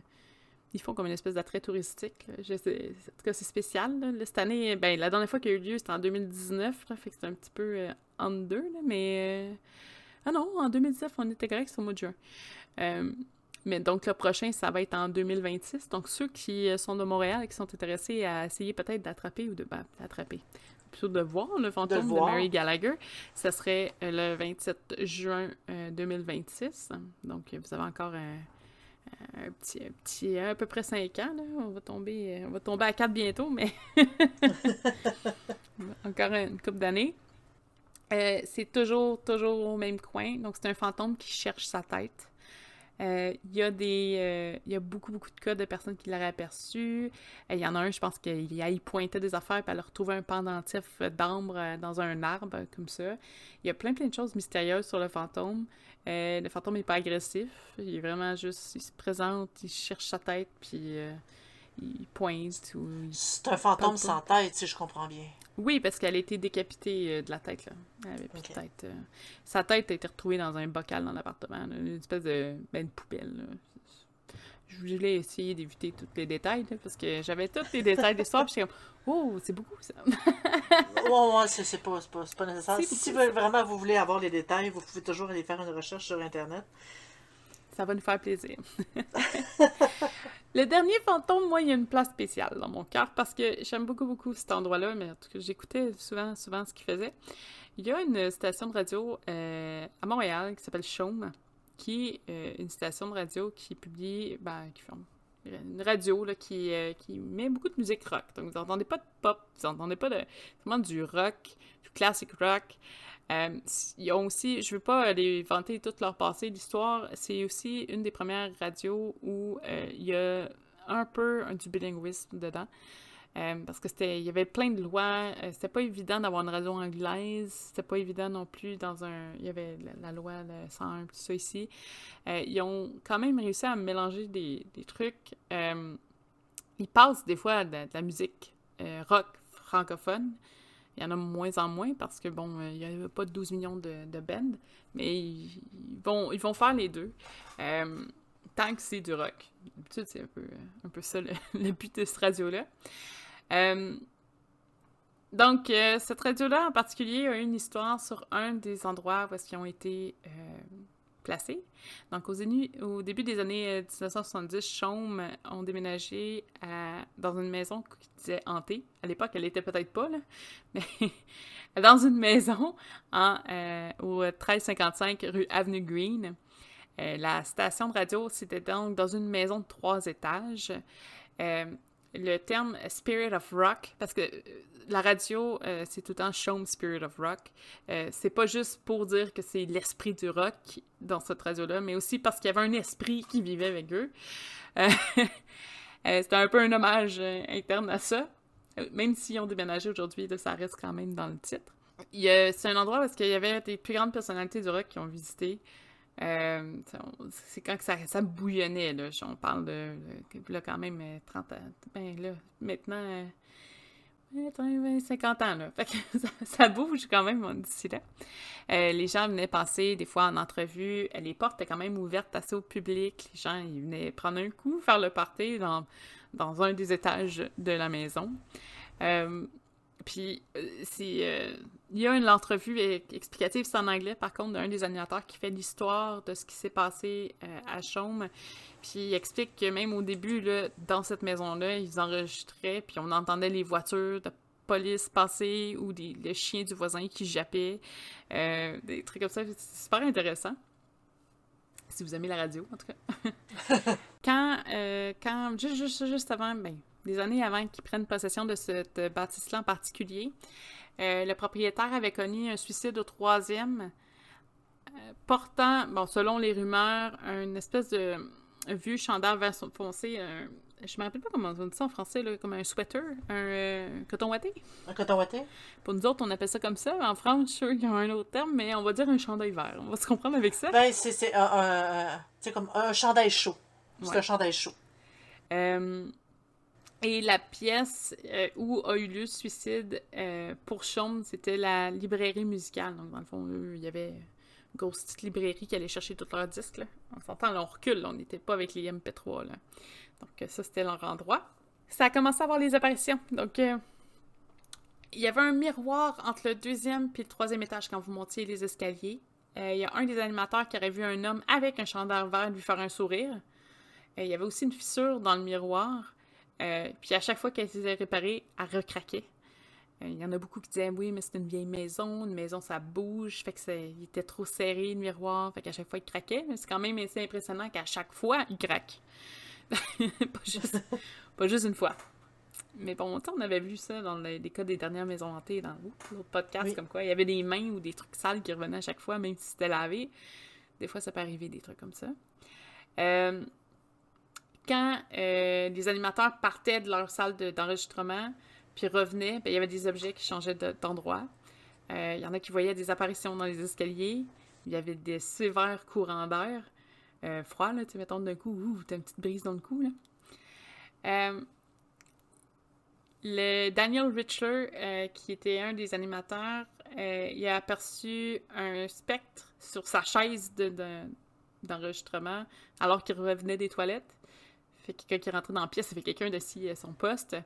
ils font comme une espèce d'attrait touristique. En tout cas, c'est spécial. Cette année, ben, la dernière fois qu'il y a eu lieu, c'était en 2019. fait que c'est un petit peu en deux. mais. Ah non, en 2019, on était correct, c'est au mois de juin. Mais donc, le prochain, ça va être en 2026. Donc, ceux qui euh, sont de Montréal et qui sont intéressés à essayer peut-être d'attraper ou de ben, d'attraper, plutôt de voir le fantôme de, Mary Gallagher, ça serait euh, le 27 juin 2026. Euh, donc, vous avez encore un, petit, un petit, à peu près 5 ans. Là. On va tomber, on va tomber à 4 bientôt, mais [laughs] encore une couple d'années. c'est toujours, toujours au même coin. Donc, c'est un fantôme qui cherche sa tête. Euh, il y a des. Euh, il y a beaucoup, beaucoup de cas de personnes qui l'auraient aperçu. Euh, il y en a un, je pense qu'il y pointait des affaires, puis elle a retrouvé un pendentif d'ambre dans un arbre, comme ça. Il y a plein, plein de choses mystérieuses sur le fantôme. le fantôme n'est pas agressif. Il est vraiment juste. Il se présente, il cherche sa tête, puis il pointe. Ou C'est un fantôme sans tête, si je comprends bien. Oui, parce qu'elle a été décapitée euh, de la tête. Là. Elle avait plus de tête. Euh. Sa tête a été retrouvée dans un bocal dans l'appartement. Une espèce de ben, une poubelle. Là. Je voulais essayer d'éviter tous les détails, parce que j'avais tous les détails de l'histoire, puis j'étais comme « Oh, c'est beaucoup, ça! » Ouais, ouais, c'est pas, pas, pas, nécessaire. Si vraiment vous voulez avoir les détails, vous pouvez toujours aller faire une recherche sur Internet. Ça va nous faire plaisir. [laughs] le dernier fantôme, moi, il y a une place spéciale dans mon cœur parce que j'aime beaucoup, beaucoup cet endroit-là, mais en tout cas, j'écoutais souvent, souvent ce qu'il faisait. Il y a une station de radio euh, à Montréal qui s'appelle Chaume, qui est euh, une station de radio qui publie, ben, qui fait une radio là, qui, euh, qui met beaucoup de musique rock. Donc, vous n'entendez pas de pop, vous n'entendez pas de, vraiment du rock, du classic rock. Euh, ils ont aussi, je veux pas aller vanter tout leur passé, l'histoire, c'est aussi une des premières radios où euh, il y a un peu du bilinguisme dedans. Euh, parce que c'était, il y avait plein de lois, c'était pas évident d'avoir une radio anglaise, c'était pas évident non plus dans un, il y avait la, loi 101, tout ça ici. ils ont quand même réussi à mélanger des trucs. ils passent des fois de la musique rock francophone, il y en a moins en moins parce que, bon, euh, il n'y a pas de 12 millions de, de bands, mais ils, vont, ils vont faire les deux. Euh, tant que c'est du rock. D'habitude, c'est un peu, un peu ça le, [laughs] but de cette radio-là. Euh, donc, cette radio-là en particulier a une histoire sur un des endroits où ils ont été Donc, au, début des années 1970, Chaume ont déménagé dans une maison qui disait hantée. À l'époque, elle était peut-être pas, là, [laughs] mais [laughs] dans une maison en, euh, au 1355 rue Avenue Green. Euh, la station de radio, c'était donc dans une maison de trois étages. Euh, le terme Spirit of Rock, parce que la radio, euh, c'est tout le temps Show Spirit of Rock. Euh, c'est pas juste pour dire que c'est l'esprit du rock dans cette radio-là, mais aussi parce qu'il y avait un esprit qui vivait avec eux. Euh, [laughs] c'était un peu un hommage interne à ça. Même s'ils ont déménagé aujourd'hui, ça reste quand même dans le titre. C'est un endroit où il y avait des plus grandes personnalités du rock qui ont visité. c'est quand ça, ça bouillonnait, là. On parle de, là, quand même 30 ans. Ben maintenant, 50 ans, là. Fait que [laughs] ça, bouge quand même d'ici là. Euh, les gens venaient passer des fois en entrevue. Les portes étaient quand même ouvertes assez au public. Les gens, ils venaient prendre un coup, faire le party dans, dans un des étages de la maison. Euh, puis, c'est. il y a une entrevue explicative, c'est en anglais, par contre, d'un des animateurs qui fait l'histoire de ce qui s'est passé à Chaume. Puis il explique que même au début, là, dans cette maison-là, ils enregistraient, puis on entendait les voitures de police passer ou des, le chien du voisin qui jappait. Euh, des trucs comme ça. C'est super intéressant. Si vous aimez la radio, en tout cas. [laughs] quand, euh, quand juste, juste avant, ben, des années avant qu'ils prennent possession de cette bâtisse-là en particulier, euh, le propriétaire avait connu un suicide au troisième, portant, bon, selon les rumeurs, une espèce de vieux chandail vert foncé, un, je me rappelle pas comment on dit ça en français, là, comme un sweater, un euh, coton ouaté. Un coton ouaté? Pour nous autres, on appelle ça comme ça. En France, je suis sûre qu'il y a un autre terme, mais on va dire un chandail vert. On va se comprendre avec ça. Ben, c'est un, comme un chandail chaud. C'est un chandail chaud. Euh, et la pièce euh, où a eu lieu le suicide pour Chaume, c'était la librairie musicale. Donc, dans le fond, il y avait une grosse petite librairie qui allait chercher tous leurs disques. On s'entend, là, on recule. on n'était pas avec les MP3. Là. Donc, ça, c'était leur endroit. Ça a commencé à avoir les apparitions. Donc, euh, il y avait un miroir entre le deuxième et le troisième étage quand vous montiez les escaliers. Euh, il y a un des animateurs qui aurait vu un homme avec un chandail vert lui faire un sourire. Euh, il y avait aussi une fissure dans le miroir. Puis à chaque fois qu'elle s'était réparée, elle recraquait. Il y en a beaucoup qui disaient oui, mais c'est une vieille maison, une maison ça bouge, fait que il était trop serré le miroir, fait qu'à chaque fois il craquait. Mais c'est quand même assez impressionnant qu'à chaque fois il craque. [laughs] pas, juste, pas juste une fois. Mais bon, on avait vu ça dans les, cas des dernières maisons hantées, dans l'autre podcast, comme quoi il y avait des mains ou des trucs sales qui revenaient à chaque fois, même si c'était lavé. Des fois, ça peut arriver, des trucs comme ça. Euh, quand euh, les animateurs partaient de leur salle d'enregistrement, puis revenaient, ben, il y avait des objets qui changeaient d'endroit. Euh, il y en a qui voyaient des apparitions dans les escaliers. Il y avait des sévères courants d'air. Euh, froid, là, tu sais, mettons d'un coup, ouh, t'as une petite brise dans le cou. Euh, le Daniel Richler, euh, qui était un des animateurs, il a aperçu un spectre sur sa chaise d'enregistrement alors qu'il revenait des toilettes. Fait quelqu'un qui est rentré dans la pièce, ça fait quelqu'un de à son poste,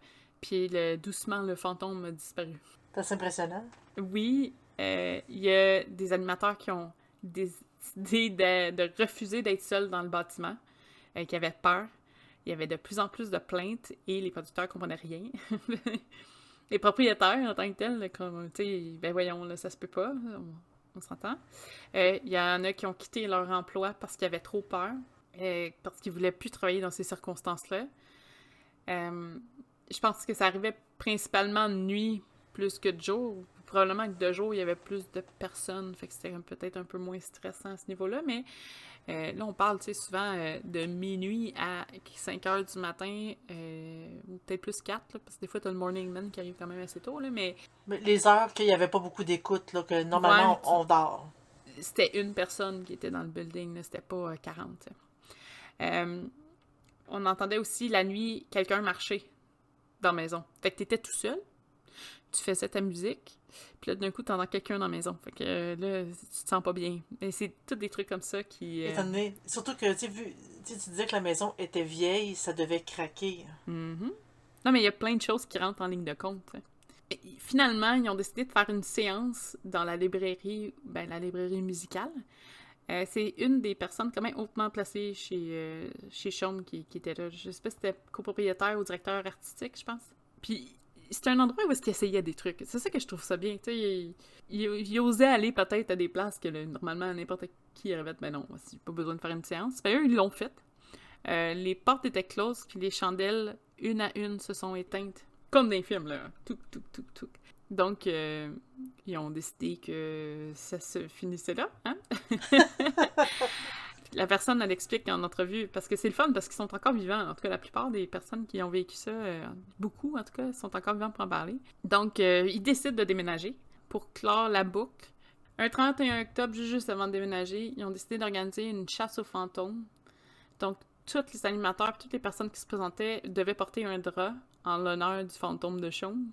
puis doucement le fantôme a disparu. C'est impressionnant. Oui, il y a des animateurs qui ont des de, de refuser d'être seul dans le bâtiment, euh, qui avait peur. Il y avait de plus en plus de plaintes et les producteurs comprenaient rien. [laughs] les propriétaires, en tant que tels, comme, tu sais, ben voyons, là, ça se peut pas, on, s'entend. Euh, il y en a qui ont quitté leur emploi parce qu'ils avaient trop peur, euh, parce qu'ils voulaient plus travailler dans ces circonstances-là. je pense que ça arrivait principalement de nuit plus que de jour, probablement que de jour, il y avait plus de personnes, fait que c'était peut-être un peu moins stressant à ce niveau-là, mais euh, là, on parle, tu sais, souvent euh, de minuit à 5 heures du matin, euh, ou peut-être plus 4, parce que des fois, t'as le morning man qui arrive quand même assez tôt, là, mais... mais les heures qu'il n'y avait pas beaucoup d'écoute, là, que normalement, on, dort. C'était une personne qui était dans le building, c'était pas 40, on entendait aussi la nuit quelqu'un marcher dans la maison. Fait que t'étais tout seul, tu faisais ta musique, puis là, d'un coup, t'entends quelqu'un dans la maison. Fait que euh, là, tu te sens pas bien. Et c'est tous des trucs comme ça qui. Euh... Surtout que, tu vu, tu disais que la maison était vieille, ça devait craquer. Mm-hmm. Non, mais il y a plein de choses qui rentrent en ligne de compte. Et finalement, ils ont décidé de faire une séance dans la librairie, ben, la librairie musicale. Euh, c'est une des personnes quand même hautement placées chez, euh, chez Sean qui, était là. Je sais pas si c'était copropriétaire ou directeur artistique, je pense. Puis c'est un endroit où est-ce qu'il essayait des trucs. C'est ça que je trouve ça bien. Il, il, osait aller peut-être à des places que normalement n'importe qui fait, mais non, si pas besoin de faire une séance. Ben, eux, ils l'ont fait. Euh, les portes étaient closes, puis les chandelles, une à une, se sont éteintes. Comme dans les films, là. Tout, tout, tout, tout. Donc, euh, ils ont décidé que ça se finissait là. Hein? [laughs] la personne, elle explique en entrevue, parce que c'est le fun, parce qu'ils sont encore vivants. En tout cas, la plupart des personnes qui ont vécu ça, euh, beaucoup en tout cas, sont encore vivants pour en parler. Donc, euh, ils décident de déménager pour clore la boucle. Un 31 octobre, juste avant de déménager, ils ont décidé d'organiser une chasse aux fantômes. Donc, tous les animateurs, toutes les personnes qui se présentaient devaient porter un drap en l'honneur du fantôme de Chaume.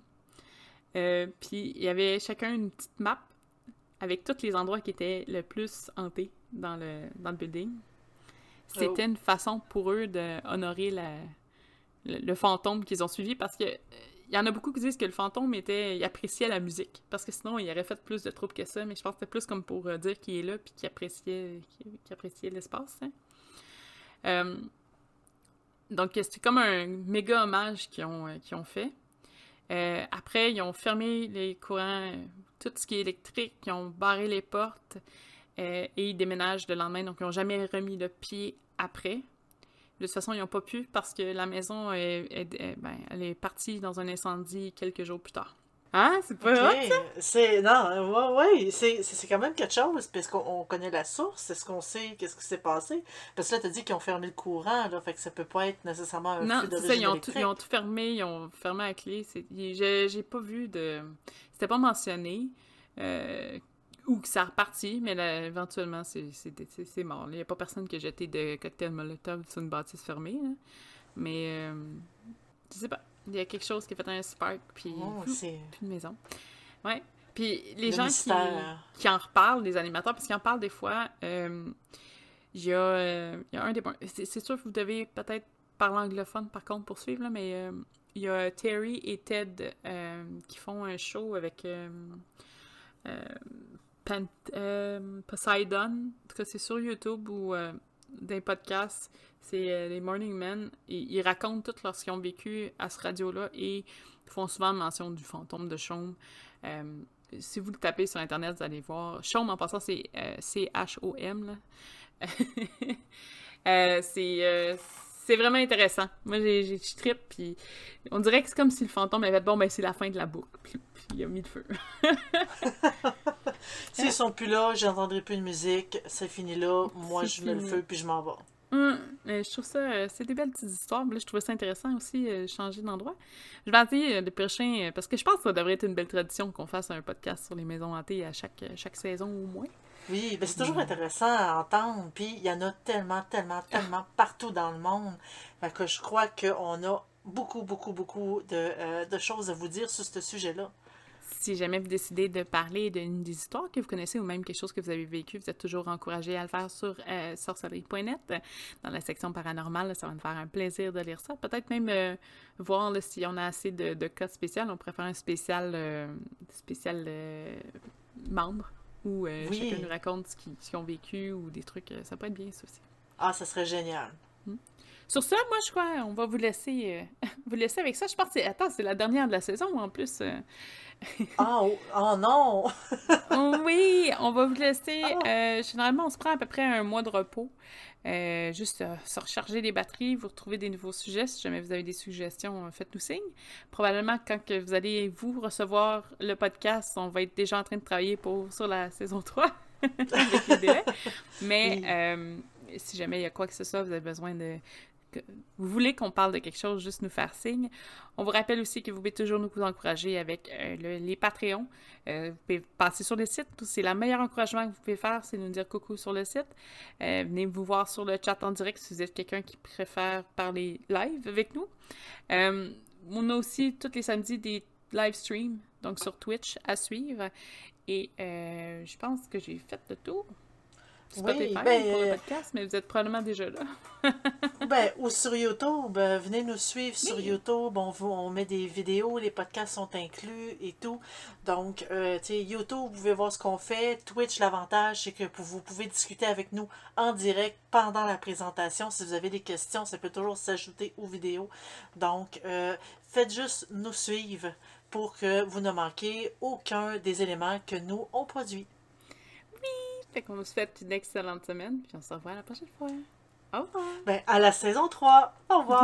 Euh, puis, il y avait chacun une petite map avec tous les endroits qui étaient le plus hantés dans le, dans le building. C'était oh. une façon pour eux d'honorer le, le, fantôme qu'ils ont suivi parce que euh, il y en a beaucoup qui disent que le fantôme était, il appréciait la musique, parce que sinon, il aurait fait plus de troubles que ça, mais je pense que c'était plus comme pour euh, dire qu'il est là, puis qu'il appréciait, qu'il appréciait l'espace. hein. Euh, donc, c'est comme un méga hommage qu'ils ont, qu'ils ont fait. Euh, après, ils ont fermé les courants, tout ce qui est électrique, ils ont barré les portes euh, et ils déménagent le lendemain. Donc, ils n'ont jamais remis le pied après. De toute façon, ils n'ont pas pu parce que la maison ben, elle est partie dans un incendie quelques jours plus tard. Hein? C'est pas hot? Ok, c'est non, ouais, ouais, c'est quand même quelque chose parce qu'on on connaît la source, est-ce qu'on sait qu'est-ce qui s'est passé? Parce que là, t'as dit qu'ils ont fermé le courant, là, fait que ça peut pas être nécessairement un Non, feu c'est ça, d'origine ils ont, tout, ils ont tout fermé, ils ont fermé à clé. il- J'ai pas vu de. C'était pas mentionné. euh, ou que ça a reparti, mais là, éventuellement, c'est mort. Il n'y a pas personne qui a jeté de cocktail Molotov sur une bâtisse fermée. là. Mais euh, je sais pas. Il y a quelque chose qui a fait un spark, puis Oh, plus de maison. Ouais. Puis les le gens qui, en reparlent, les animateurs, parce qu'ils en parlent des fois, euh, il y, a, euh, il y a un des points. C'est sûr que vous devez peut-être parler anglophone par contre pour suivre, là, mais euh, il y a Terry et Ted qui font un show avec Poseidon. En tout cas, c'est sur YouTube ou des podcasts. C'est euh, les Morning Men. Et ils racontent tout lorsqu'ils ont vécu à ce radio-là et ils font souvent mention du fantôme de Chaume. Euh, si vous le tapez sur Internet, vous allez voir. Chaume, en passant, c'est euh, C-H-O-M. [laughs] c'est c'est vraiment intéressant. Moi, j'ai trippe, puis on dirait que c'est comme si le fantôme avait bon, ben c'est la fin de la boucle. Puis, il a mis le feu. [laughs] S'ils sont plus là, j'entendrai plus de musique, c'est fini là, moi je mets le feu puis je m'en vais. Hum, je trouve ça, euh, c'est des belles petites histoires. Là, je trouvais ça intéressant aussi, euh, changer d'endroit. Je vais essayer euh, le prochain, euh, parce que je pense que ça devrait être une belle tradition qu'on fasse un podcast sur les maisons hantées à chaque, chaque saison au moins. Oui, ben c'est Mm. toujours intéressant à entendre, puis il y en a tellement, tellement, tellement partout dans le monde. Fait que je crois qu'on a beaucoup, beaucoup, beaucoup de, euh, de choses à vous dire sur ce sujet-là. Si jamais vous décidez de parler d'une des histoires que vous connaissez ou même quelque chose que vous avez vécu, vous êtes toujours encouragé à le faire sur euh, sorcellerie.net dans la section paranormale. Ça va me faire un plaisir de lire ça. Peut-être même euh, voir là, si on a assez de, de cas spéciaux. On pourrait faire un spécial, euh, spécial membre où euh, Oui. chacun nous raconte ce qu'ils ont vécu ou des trucs. euh, ça peut être bien ça aussi. Ah, ça serait génial. Sur ça, moi, je crois on va vous laisser, euh, [laughs] vous laisser avec ça. Je pense que c'est... Attends, c'est la dernière de la saison en plus. Ah, oh, oh non! [laughs] [laughs] On va vous laisser. Ah. euh, généralement, on se prend à peu près un mois de repos. Euh, juste euh, se recharger les batteries, vous retrouver des nouveaux sujets. Si jamais vous avez des suggestions, faites-nous signe. Probablement, quand que vous allez vous recevoir le podcast, on va être déjà en train de travailler pour, sur la saison 3 [laughs] avec les délais. Mais si jamais il y a quoi que ce soit, vous avez besoin de. Vous voulez qu'on parle de quelque chose, juste nous faire signe. On vous rappelle aussi que vous pouvez toujours nous encourager avec euh, le- les Patreons. Euh, vous pouvez passer sur le site. C'est le meilleur encouragement que vous pouvez faire, c'est nous dire coucou sur le site. Euh, venez vous voir sur le chat en direct si vous êtes quelqu'un qui préfère parler live avec nous. On a aussi tous les samedis des live streams, donc sur Twitch à suivre. Et je pense que j'ai fait le tour. Spotify Oui, pour ben, le euh, podcast, mais vous êtes probablement déjà là. [laughs] Ben, ou sur YouTube, euh, venez nous suivre sur Oui. YouTube. On, vous, on met des vidéos, les podcasts sont inclus et tout. Donc, euh, tu sais, YouTube, vous pouvez voir ce qu'on fait. Twitch, l'avantage, c'est que vous pouvez discuter avec nous en direct pendant la présentation. Si vous avez des questions, ça peut toujours s'ajouter aux vidéos. Donc, euh, faites juste nous suivre pour que vous ne manquiez aucun des éléments que nous, on produit. Fait qu'on vous souhaite une excellente semaine, puis on se revoit la prochaine fois. Au revoir! Ben, à la saison 3. Au revoir!